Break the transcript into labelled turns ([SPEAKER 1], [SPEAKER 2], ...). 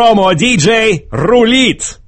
[SPEAKER 1] Промо-диджей рулит!